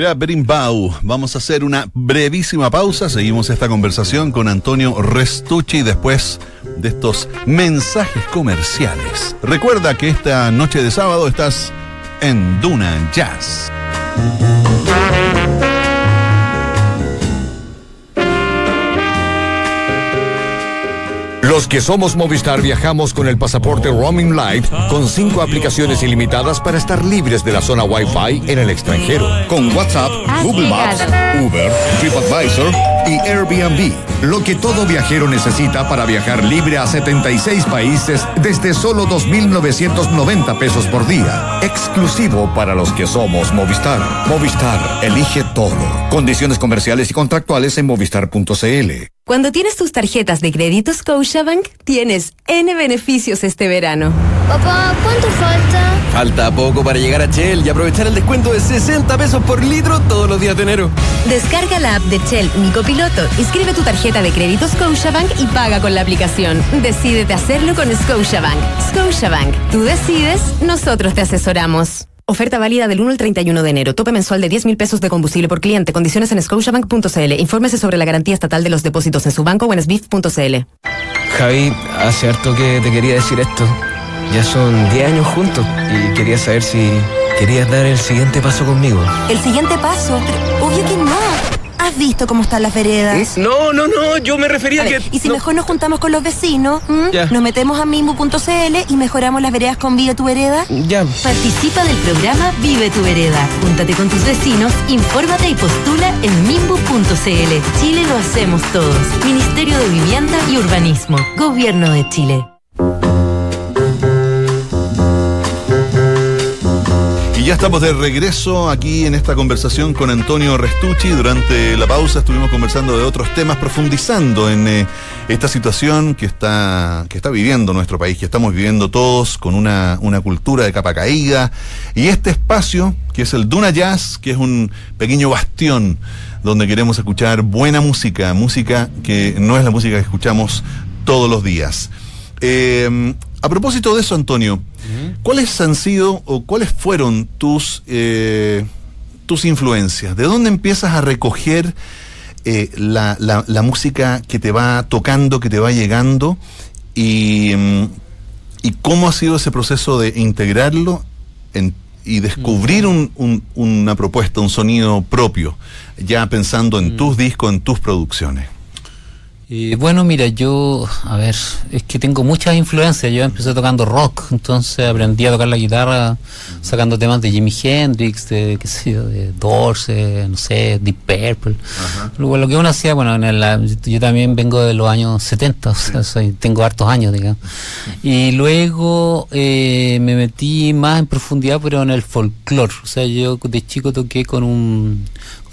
[SPEAKER 1] Era Berimbau. Vamos a hacer una brevísima pausa. Seguimos esta conversación con Antonio Restucci después de estos mensajes comerciales. Recuerda que esta noche de sábado estás en Duna Jazz.
[SPEAKER 3] Los que somos Movistar viajamos con el pasaporte Roaming Light con cinco aplicaciones ilimitadas para estar libres de la zona Wi-Fi en el extranjero. Con WhatsApp, Google Maps, Uber, TripAdvisor y Airbnb. Lo que todo viajero necesita para viajar libre a 76 países desde solo 2.990 pesos por día. Exclusivo para los que somos Movistar. Movistar, elige todo. Condiciones comerciales y contractuales en movistar.cl.
[SPEAKER 4] Cuando tienes tus tarjetas de crédito Scotiabank, tienes N beneficios este verano.
[SPEAKER 5] Papá, ¿cuánto falta?
[SPEAKER 6] Falta poco para llegar a Shell y aprovechar el descuento de 60 pesos por litro todos los días de enero.
[SPEAKER 4] Descarga la app de Shell Mi Copiloto, inscribe tu tarjeta de crédito Scotiabank y paga con la aplicación. Decídete hacerlo con Scotiabank. Scotiabank, tú decides, nosotros te asesoramos. Oferta válida del 1 al 31 de enero. Tope mensual de 10 mil pesos de combustible por cliente. Condiciones en scotiabank.cl. Infórmese sobre la garantía estatal de los depósitos en su banco o en sbif.cl.
[SPEAKER 6] Javi, hace harto que te quería decir esto. Ya son 10 años juntos y quería saber si querías dar el siguiente paso conmigo.
[SPEAKER 7] ¿El siguiente paso? Pero obvio que no. ¿Has visto cómo están las veredas?
[SPEAKER 6] No, no, no, yo me refería
[SPEAKER 7] A
[SPEAKER 6] que...
[SPEAKER 7] ¿Y si
[SPEAKER 6] no.
[SPEAKER 7] mejor nos juntamos con los vecinos? Nos metemos a mimbu.cl y mejoramos las veredas con Vive tu Vereda.
[SPEAKER 6] Ya.
[SPEAKER 4] Participa del programa Vive tu Vereda. Júntate con tus vecinos, infórmate y postula en mimbu.cl. Chile lo hacemos todos. Ministerio de Vivienda y Urbanismo. Gobierno de Chile.
[SPEAKER 1] Ya estamos de regreso aquí en esta conversación con Antonio Restucci. Durante la pausa estuvimos conversando de otros temas, profundizando en eh, esta situación que está, que está viviendo nuestro país, que estamos viviendo todos con una, una cultura de capa caída. Y este espacio, que es el Duna Jazz, que es un pequeño bastión donde queremos escuchar buena música, música que no es la música que escuchamos todos los días. Eh, a propósito de eso, Antonio, ¿cuáles han sido o cuáles fueron tus, eh, tus influencias? ¿De dónde empiezas a recoger eh, la, la- la música que te va tocando, que te va llegando? Y, mm, ¿Y cómo ha sido ese proceso de integrarlo en- y descubrir un- un- una propuesta, un sonido propio, ya pensando en tus discos, en tus producciones?
[SPEAKER 2] Eh, bueno, mira, yo, a ver, es que tengo muchas influencias. Yo empecé tocando rock, entonces aprendí a tocar la guitarra sacando temas de Jimi Hendrix, de, qué sé yo, de Doors, eh, no sé, Deep Purple. Luego, lo que uno hacía, bueno, en el- yo también vengo de los años 70, o sea, soy- tengo hartos años, digamos. Y luego eh, me metí más en profundidad, pero en el folclore. O sea, yo de chico toqué con un,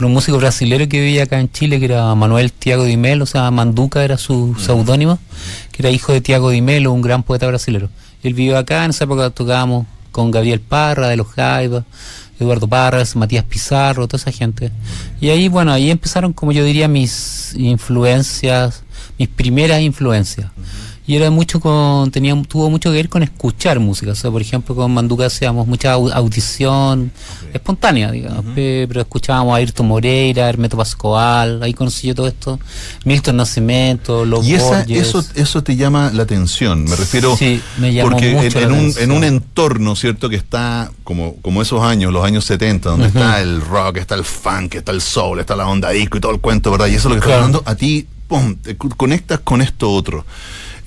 [SPEAKER 2] un músico brasileño que vivía acá en Chile, que era Manuel Tiago Di Melo, o sea, Manduca era su seudónimo, que era hijo de Tiago Di Melo, un gran poeta brasileño. Él vivió acá, en esa época tocábamos con Gabriel Parra, de los Jaivas, Eduardo Parras, Matías Pizarro, toda esa gente. Y ahí, bueno, ahí empezaron, como yo diría, mis influencias, mis primeras influencias. Y era mucho con, tenía, tuvo mucho que ver con escuchar música. O sea, por ejemplo, con Manduca hacíamos mucha au- audición espontánea, digamos. pe- Pero escuchábamos a Ayrton Moreira, Hermeto Pascual, ahí conocí yo todo esto. Milton Nascimento, Los
[SPEAKER 1] Y esa, eso, eso te llama la atención, me refiero.
[SPEAKER 2] Sí, me llamó
[SPEAKER 1] porque
[SPEAKER 2] mucho
[SPEAKER 1] en,
[SPEAKER 2] la
[SPEAKER 1] en un, en un entorno, ¿cierto? Que está como, como esos años, los años 70, donde está el rock, está el funk, está el soul, está la onda disco y todo el cuento, ¿verdad? Y eso es lo que está
[SPEAKER 2] Claro.
[SPEAKER 1] hablando, a ti, pum, te conectas con esto otro.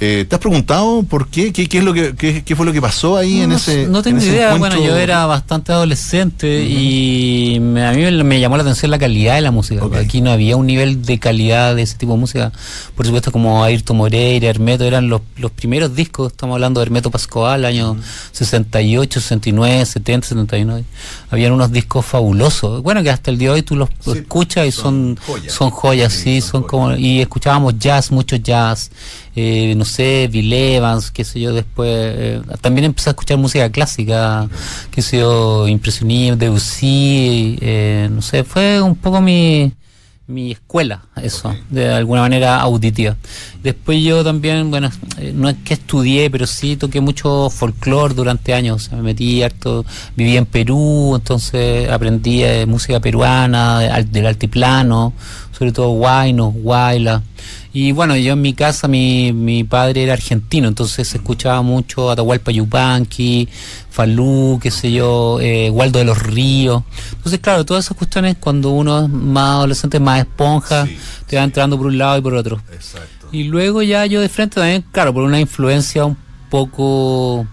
[SPEAKER 1] Eh, ¿Te has preguntado por qué? ¿Qué, qué es lo que, qué, qué fue lo que pasó ahí en ese
[SPEAKER 2] no tengo idea,
[SPEAKER 1] encuentro?
[SPEAKER 2] bueno, yo era bastante adolescente y me- a mí me, llamó la atención la calidad de la música.
[SPEAKER 1] Ok.
[SPEAKER 2] Aquí no había un nivel de calidad de ese tipo de música. Por supuesto, como Ayrton Moreira, Hermeto, eran los, los primeros discos. Estamos hablando de Hermeto Pascual, años 68, 69, 70, 79. Habían unos discos fabulosos. Bueno, que hasta el día de hoy tú los
[SPEAKER 1] Sí,
[SPEAKER 2] escuchas y
[SPEAKER 1] son
[SPEAKER 2] son,
[SPEAKER 1] joyas.
[SPEAKER 2] son joyas,
[SPEAKER 1] Sí,
[SPEAKER 2] sí,
[SPEAKER 1] son
[SPEAKER 2] son, como. Y escuchábamos jazz, mucho jazz. Eh, no sé, Bill Evans, qué sé yo, después. eh, también empecé a escuchar música clásica, qué sé yo, Impresionismo, Debussy, eh, no sé, fue un poco mi, mi escuela, eso, de alguna manera auditiva. Después yo también, bueno, eh, no es que estudié, pero sí toqué mucho folclore durante años. O sea, me metí harto, viví en Perú, entonces aprendí eh, música peruana, del altiplano, sobre todo guaynos, guayla. Y bueno, yo en mi casa, mi, mi padre era argentino, entonces se escuchaba mucho Atahualpa Yupanqui, Falú, qué sé yo, eh, Waldo de los Ríos. Entonces, claro, todas esas cuestiones cuando uno es más adolescente, más esponja,
[SPEAKER 1] Sí,
[SPEAKER 2] te va entrando por un lado y por otro.
[SPEAKER 1] Exacto.
[SPEAKER 2] Y luego ya yo de frente también, claro, por una influencia un poco,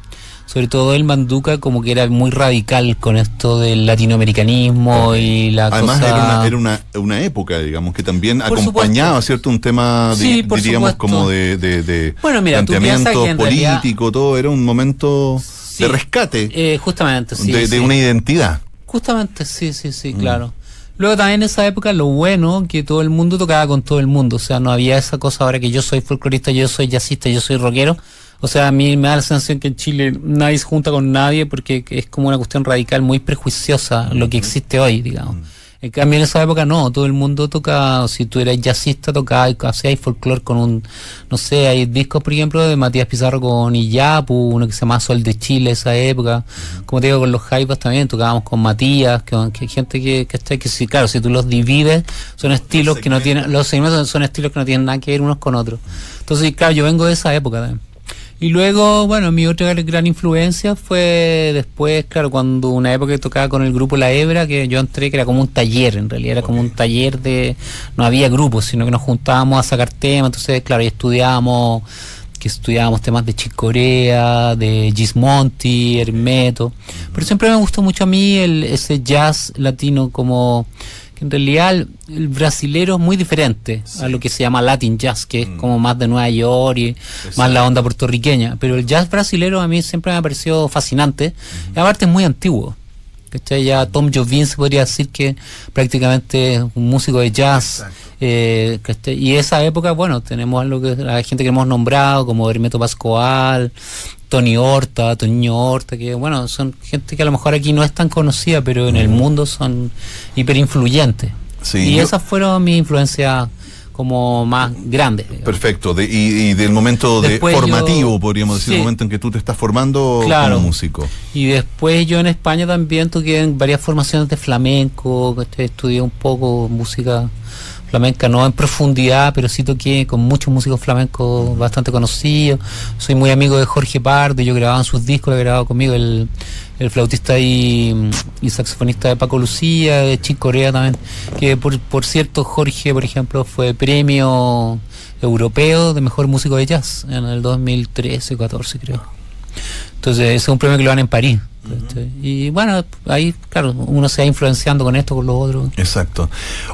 [SPEAKER 2] sobre todo el Manduca, como que era muy radical con esto del latinoamericanismo y la
[SPEAKER 1] Además
[SPEAKER 2] cosa...
[SPEAKER 1] era, una, era una, una época, digamos, que también
[SPEAKER 2] Por
[SPEAKER 1] acompañaba, ¿cierto? Un tema, di-
[SPEAKER 2] Sí, por
[SPEAKER 1] diríamos,
[SPEAKER 2] supuesto.
[SPEAKER 1] como de, de, de
[SPEAKER 2] Bueno, mira, tú
[SPEAKER 1] planteamiento
[SPEAKER 2] realidad-
[SPEAKER 1] político, todo, era un momento
[SPEAKER 2] Sí,
[SPEAKER 1] de rescate
[SPEAKER 2] eh, justamente, sí.
[SPEAKER 1] de, de una identidad.
[SPEAKER 2] Justamente, sí, sí, sí,
[SPEAKER 1] Mm.
[SPEAKER 2] claro. Luego también en esa época lo bueno que todo el mundo tocaba con todo el mundo, o sea, no había esa cosa ahora que yo soy folclorista, yo soy jazzista, yo soy rockero. O sea, a mí me da la sensación que en Chile nadie se junta con nadie porque es como una cuestión radical muy prejuiciosa lo que existe hoy, digamos. En cambio, en esa época no, todo el mundo toca, si tú eras jazzista, tocaba, hacías folclore con un, no sé, hay discos, por ejemplo, de Matías Pizarro con Iyapu, uno que se llama Sol de Chile, esa época. Como te digo, con los Jaivas también tocábamos con Matías, que, que hay gente que, que está, que sí, claro, si tú los divides, son estilos que no tienen, los segmentos son, son estilos que no tienen nada que ver unos con otros. Entonces, claro, yo vengo de esa época también. Y luego, bueno, mi otra gran influencia fue después, claro, cuando una época que tocaba con el grupo La Hebra, que yo entré, que era como un taller, en realidad era como un taller de, no había grupos, sino que nos juntábamos a sacar temas, entonces, claro, y estudiábamos, que estudiábamos temas de Chick Corea, de Gismonti, Hermeto, pero siempre me gustó mucho a mí el, ese jazz latino como que en realidad el, el brasilero es muy diferente a lo que se llama Latin Jazz, que es como más de Nueva York y más la onda puertorriqueña. Pero el jazz brasilero a mí siempre me ha parecido fascinante y aparte es muy antiguo. ¿cachai? Ya Tom Jobim se podría decir que prácticamente es un músico de jazz. eh, y esa época, bueno, tenemos lo que la gente que hemos nombrado, como Hermeto Pascual, Tony Horta, Toño Horta, que bueno, son gente que a lo mejor aquí no es tan conocida, pero en el mundo son hiperinfluyentes.
[SPEAKER 1] Sí,
[SPEAKER 2] y
[SPEAKER 1] yo-
[SPEAKER 2] esas fueron mis influencias como más grandes. digamos.
[SPEAKER 1] Perfecto. De- y, y del momento de
[SPEAKER 2] Después yo-
[SPEAKER 1] formativo, podríamos decir,
[SPEAKER 2] Sí.
[SPEAKER 1] el momento en que tú te estás formando
[SPEAKER 2] Claro.
[SPEAKER 1] como músico.
[SPEAKER 2] Y después yo en España también toqué en varias formaciones de flamenco, que estudié un poco música flamenca, no en profundidad, pero sí toqué con muchos músicos flamencos bastante conocidos. Soy muy amigo de Jorge Pardo, yo grababa en sus discos, lo he grabado conmigo, el, el flautista y, saxofonista de Paco Lucía, de Chick Corea también, que por, por cierto Jorge, por ejemplo, fue premio europeo de mejor músico de jazz en el 2013-14 creo. Entonces, ese es un premio que lo dan en París. Y bueno, ahí, claro, uno se va influenciando con esto, con lo otro.
[SPEAKER 1] Exacto.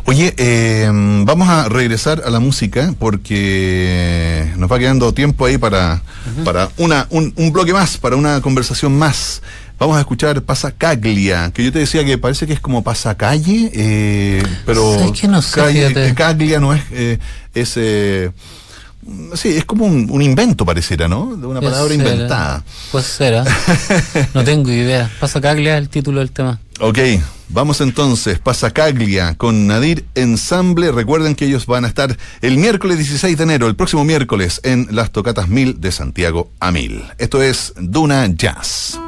[SPEAKER 1] Oye, eh, vamos a regresar a la música porque nos va quedando tiempo ahí para, para una, un, un bloque más, para una conversación más. Vamos a escuchar Pasacaglia, que yo te decía que parece que es como Pasacalle, eh, pero
[SPEAKER 2] ¿Sabes qué? No sé,
[SPEAKER 1] calle-
[SPEAKER 2] fíjate.
[SPEAKER 1] Caglia no es, eh, es eh, sí, es como un, un invento pareciera, ¿no? De una palabra inventada.
[SPEAKER 2] ¿eh? Puede ser, ¿eh? [laughs] No tengo idea. Pasa Caglia el título del tema.
[SPEAKER 1] Ok, vamos entonces, Pasacaglia con Nadir Ensamble. Recuerden que ellos van a estar el miércoles 16 de enero, el próximo miércoles, en las Tocatas 1000 de Santiago a 1000. Esto es Duna Jazz.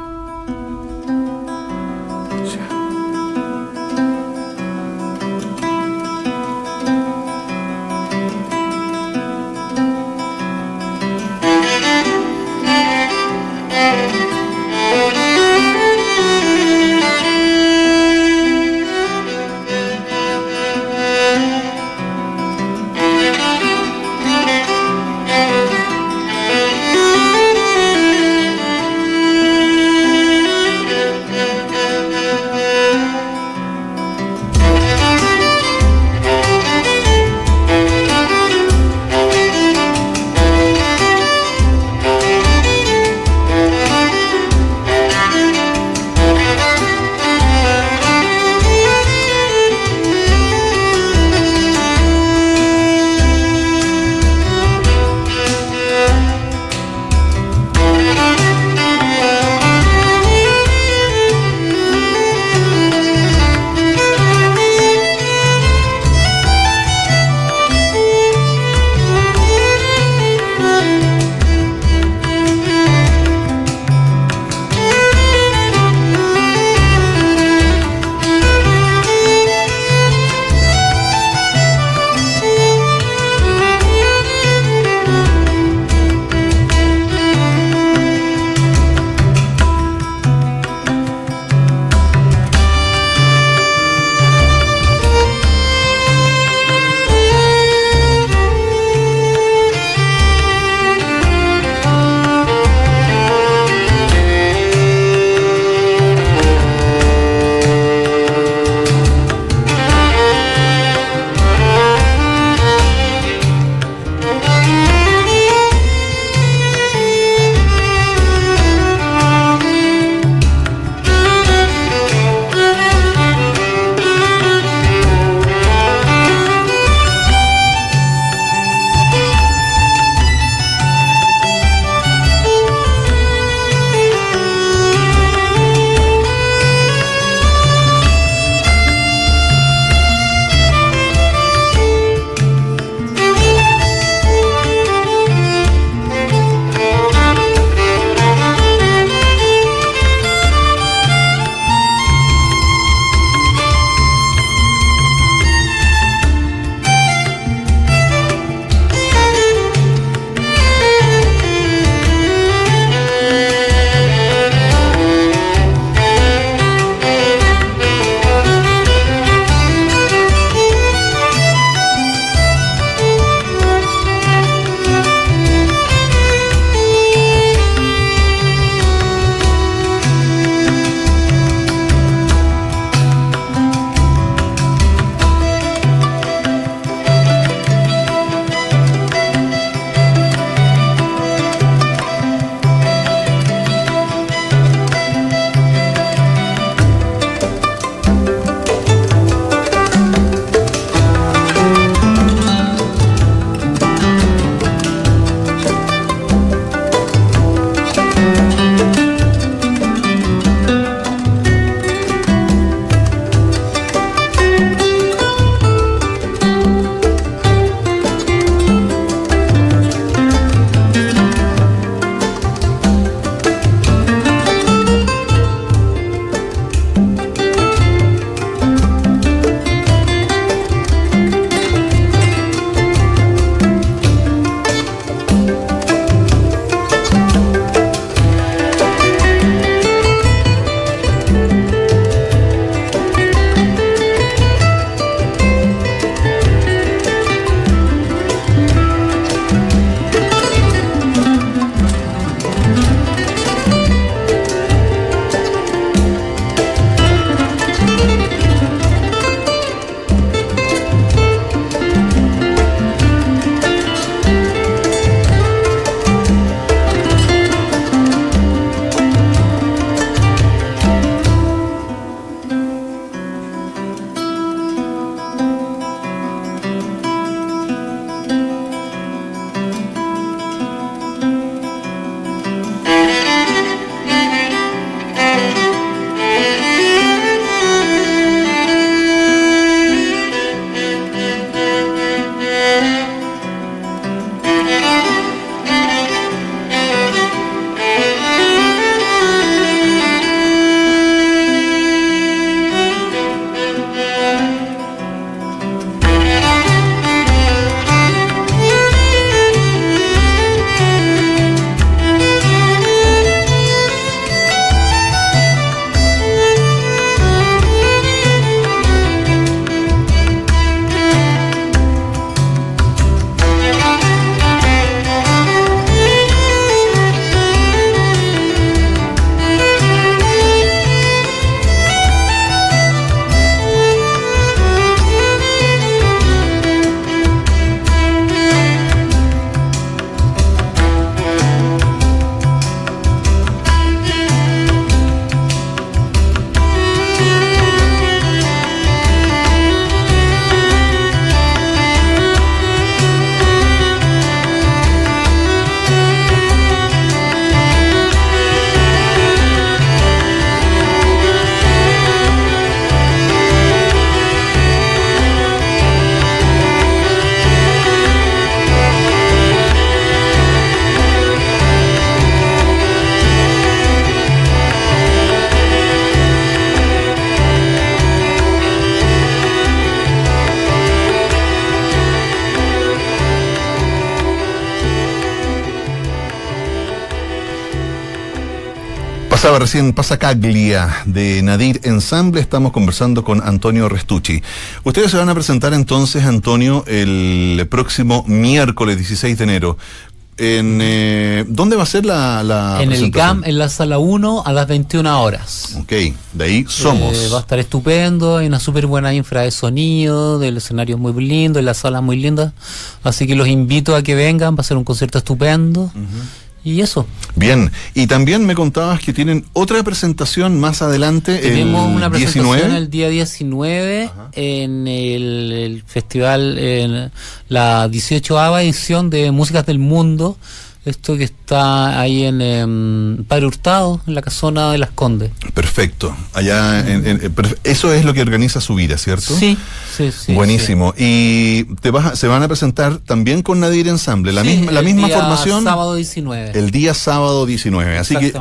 [SPEAKER 1] Pasaba recién Pasacaglia de Nadir Ensamble. Estamos conversando con Antonio Restucci. Ustedes se van a presentar entonces, Antonio, el próximo miércoles 16 de enero. En, eh, ¿Dónde va a ser la, la
[SPEAKER 2] en el
[SPEAKER 1] presentación?
[SPEAKER 2] GAM, en la sala 1, a las 21 horas.
[SPEAKER 1] Ok, de ahí somos.
[SPEAKER 2] Eh, va a estar estupendo, hay una súper buena infra de sonido, del escenario es muy lindo, la sala es muy linda. Así que los invito a que vengan, va a ser un concierto estupendo. Y eso,
[SPEAKER 1] Bien, y también me contabas que tienen otra presentación más adelante,
[SPEAKER 2] tenemos
[SPEAKER 1] el
[SPEAKER 2] una presentación
[SPEAKER 1] 19.
[SPEAKER 2] el día 19 en el, el festival, en la 18ava edición de Músicas del Mundo. Esto que está ahí en em, Padre Hurtado, en la casona de Las Condes.
[SPEAKER 1] Perfecto. Allá, en- perf- eso es lo que organiza Subira, ¿cierto?
[SPEAKER 2] Sí, sí, sí.
[SPEAKER 1] Buenísimo. Y te vas a- se van a presentar también con Nadir Ensamble, la
[SPEAKER 2] Sí,
[SPEAKER 1] misma, la
[SPEAKER 2] el
[SPEAKER 1] misma
[SPEAKER 2] día
[SPEAKER 1] formación.
[SPEAKER 2] Sábado 19.
[SPEAKER 1] El día sábado 19. Así que,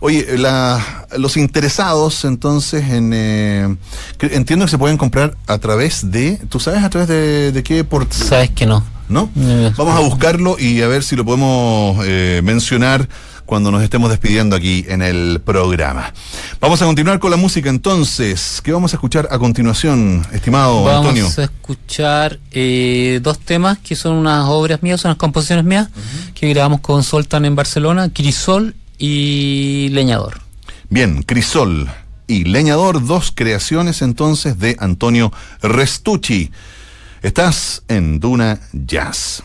[SPEAKER 1] oye, la- los interesados entonces en... eh, entiendo que se pueden comprar a través de... ¿Tú sabes a través de, de qué por
[SPEAKER 2] Sabes que no.
[SPEAKER 1] ¿No?
[SPEAKER 2] Eh,
[SPEAKER 1] Vamos a buscarlo y a ver si lo podemos eh, mencionar cuando nos estemos despidiendo aquí en el programa. Vamos a continuar con la música entonces. ¿Qué vamos a escuchar a continuación, estimado
[SPEAKER 2] Vamos
[SPEAKER 1] Antonio?
[SPEAKER 2] a escuchar eh, dos temas que son unas obras mías, son unas composiciones mías que grabamos con Soltan en Barcelona, Crisol y Leñador.
[SPEAKER 1] Bien, Crisol y Leñador, dos creaciones entonces de Antonio Restucci. Estás en Duna Jazz.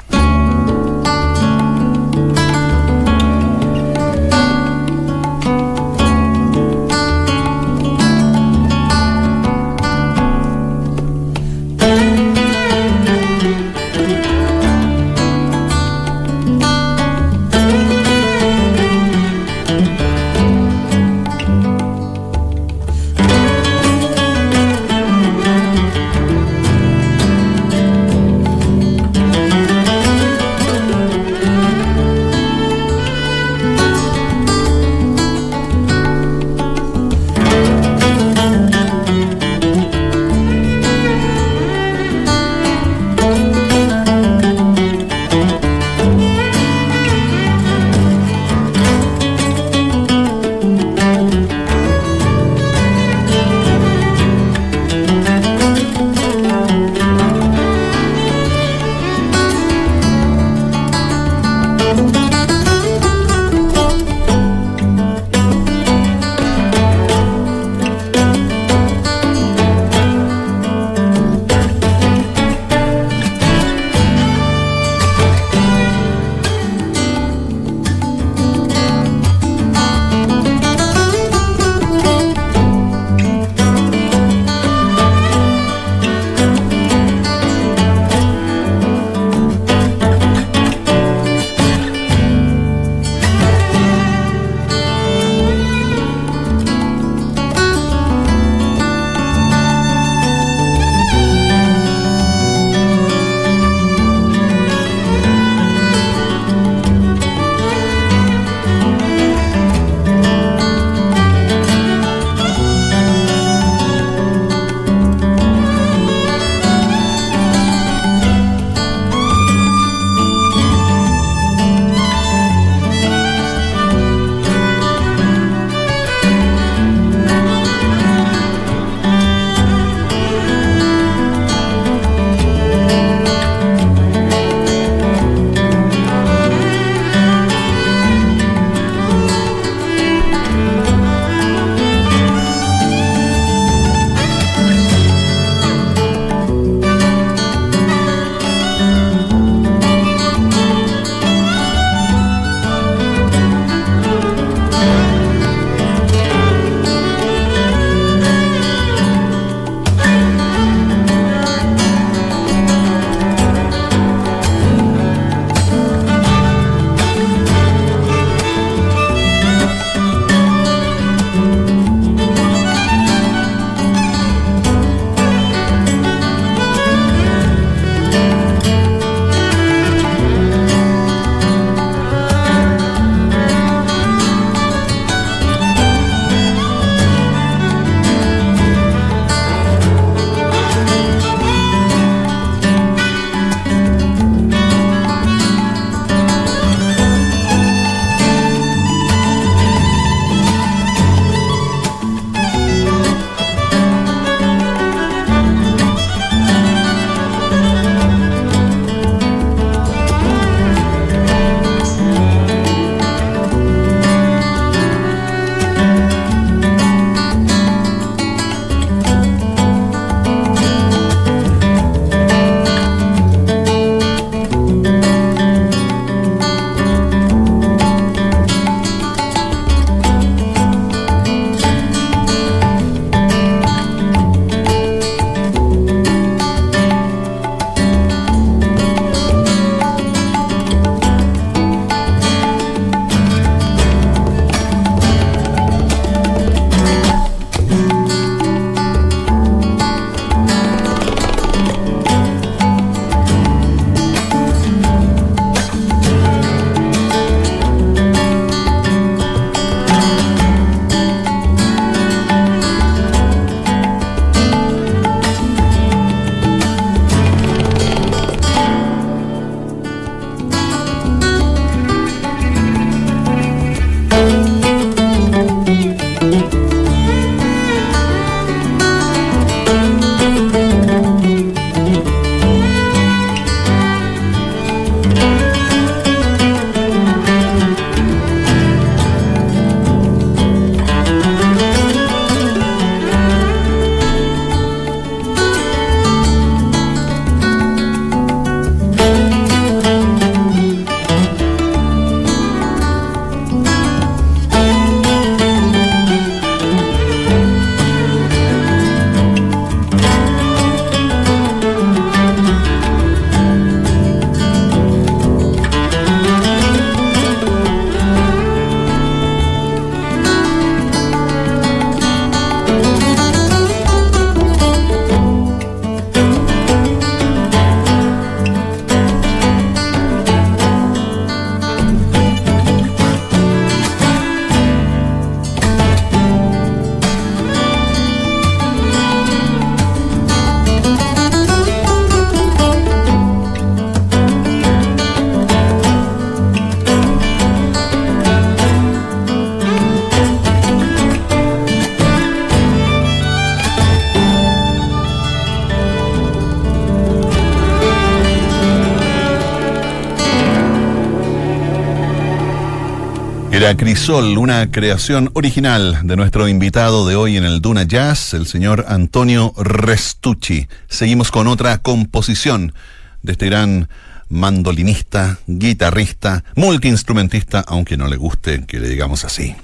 [SPEAKER 1] Crisol, una creación original de nuestro invitado de hoy en el Duna Jazz, el señor Antonio Restucci. Seguimos con otra composición de este gran mandolinista, guitarrista, multiinstrumentista, aunque no le guste que le digamos así.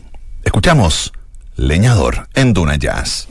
[SPEAKER 1] Escuchamos Leñador en Duna Jazz.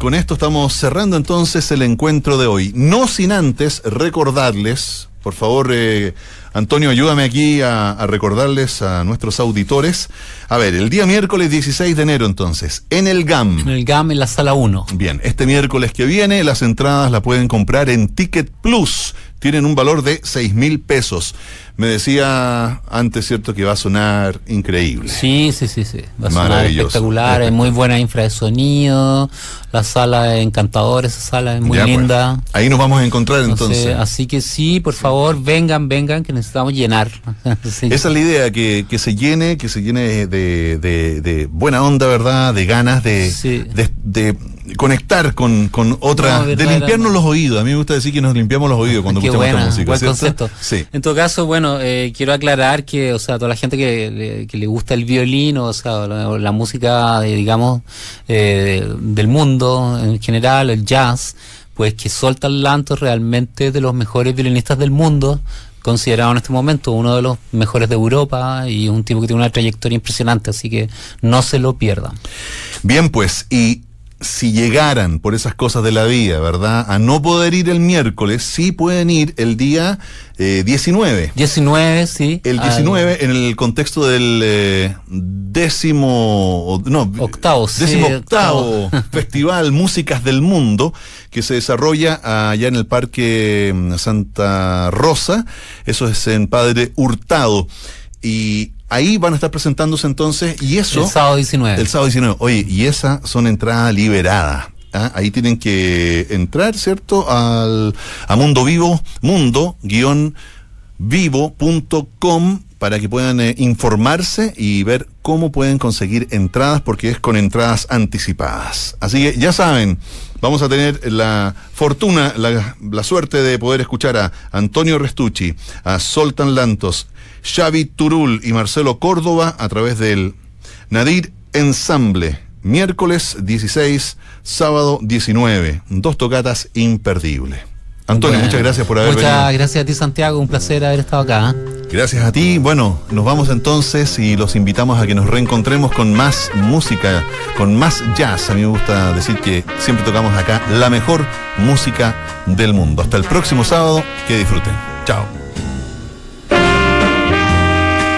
[SPEAKER 1] Con esto estamos cerrando entonces el encuentro de hoy. No sin antes recordarles, por favor, eh, Antonio, ayúdame aquí a, a, recordarles a nuestros auditores. A ver, el día miércoles 16 de enero entonces, en el GAM.
[SPEAKER 2] En el GAM, en la sala 1.
[SPEAKER 1] Bien, este miércoles que viene las entradas la pueden comprar en Ticket Plus. Tienen un valor de 6 mil pesos. Me decía antes, ¿cierto?, que va a sonar increíble.
[SPEAKER 2] Sí, sí, sí, sí. Va a sonar espectacular, es muy buena infra de sonido, la sala es encantadora, esa sala es muy
[SPEAKER 1] Ya, pues.
[SPEAKER 2] linda.
[SPEAKER 1] Ahí nos vamos a encontrar entonces.
[SPEAKER 2] Entonces, así que sí, por favor, vengan, vengan, que necesitamos llenar. [laughs] Sí.
[SPEAKER 1] Esa es la idea, que, que se llene, que se llene de, de, de buena onda, ¿verdad? De ganas de,
[SPEAKER 2] Sí.
[SPEAKER 1] de, conectar con, con otra,
[SPEAKER 2] No,
[SPEAKER 1] de limpiarnos los oídos. A mí me gusta decir que nos limpiamos los oídos cuando
[SPEAKER 2] Qué
[SPEAKER 1] escuchamos
[SPEAKER 2] buena,
[SPEAKER 1] esta música.
[SPEAKER 2] concepto.
[SPEAKER 1] Sí.
[SPEAKER 2] En todo caso, bueno, eh, quiero aclarar que, o sea, toda la gente que le, que le gusta el violín, o sea, la, la música, eh, digamos, eh, del mundo en general, el jazz, pues que Soltan Lanto realmente de los mejores violinistas del mundo, considerado en este momento uno de los mejores de Europa y un tipo que tiene una trayectoria impresionante, así que no se lo pierdan.
[SPEAKER 1] Bien, pues, y si llegaran por esas cosas de la vida, ¿verdad? A no poder ir el miércoles, sí pueden ir el día eh, 19.
[SPEAKER 2] 19, sí.
[SPEAKER 1] El
[SPEAKER 2] al-
[SPEAKER 1] 19 en el contexto del eh, décimo, no,
[SPEAKER 2] Octavo, sí,
[SPEAKER 1] décimo octavo
[SPEAKER 2] octavo. [laughs]
[SPEAKER 1] Festival Músicas del Mundo que se desarrolla allá en el Parque mm, Santa Rosa, eso es en Padre Hurtado y ahí van a estar presentándose entonces y eso
[SPEAKER 2] el sábado 19.
[SPEAKER 1] el sábado 19. Oye, y esa son entradas liberadas. ¿ah? Ahí tienen que entrar, ¿cierto? Al, a Mundo Vivo, mundo-vivo.com para que puedan eh, informarse y ver cómo pueden conseguir entradas, porque es con entradas anticipadas. Así que ya saben, vamos a tener la fortuna, la, la suerte de poder escuchar a Antonio Restucci, a Soltan Lantos, Xavi Turul y Marcelo Córdoba a través del Nadir Ensamble, miércoles 16, sábado 19. Dos tocatas imperdibles. Antonio,
[SPEAKER 2] Bueno,
[SPEAKER 1] muchas gracias por haber
[SPEAKER 2] Muchas
[SPEAKER 1] venido.
[SPEAKER 2] gracias a ti, Santiago. Un placer haber estado acá. ¿eh?
[SPEAKER 1] Gracias a ti. Bueno, nos vamos entonces y los invitamos a que nos reencontremos con más música, con más jazz. A mí me gusta decir que siempre tocamos acá la mejor música del mundo. Hasta el próximo sábado. Que disfruten. Chao.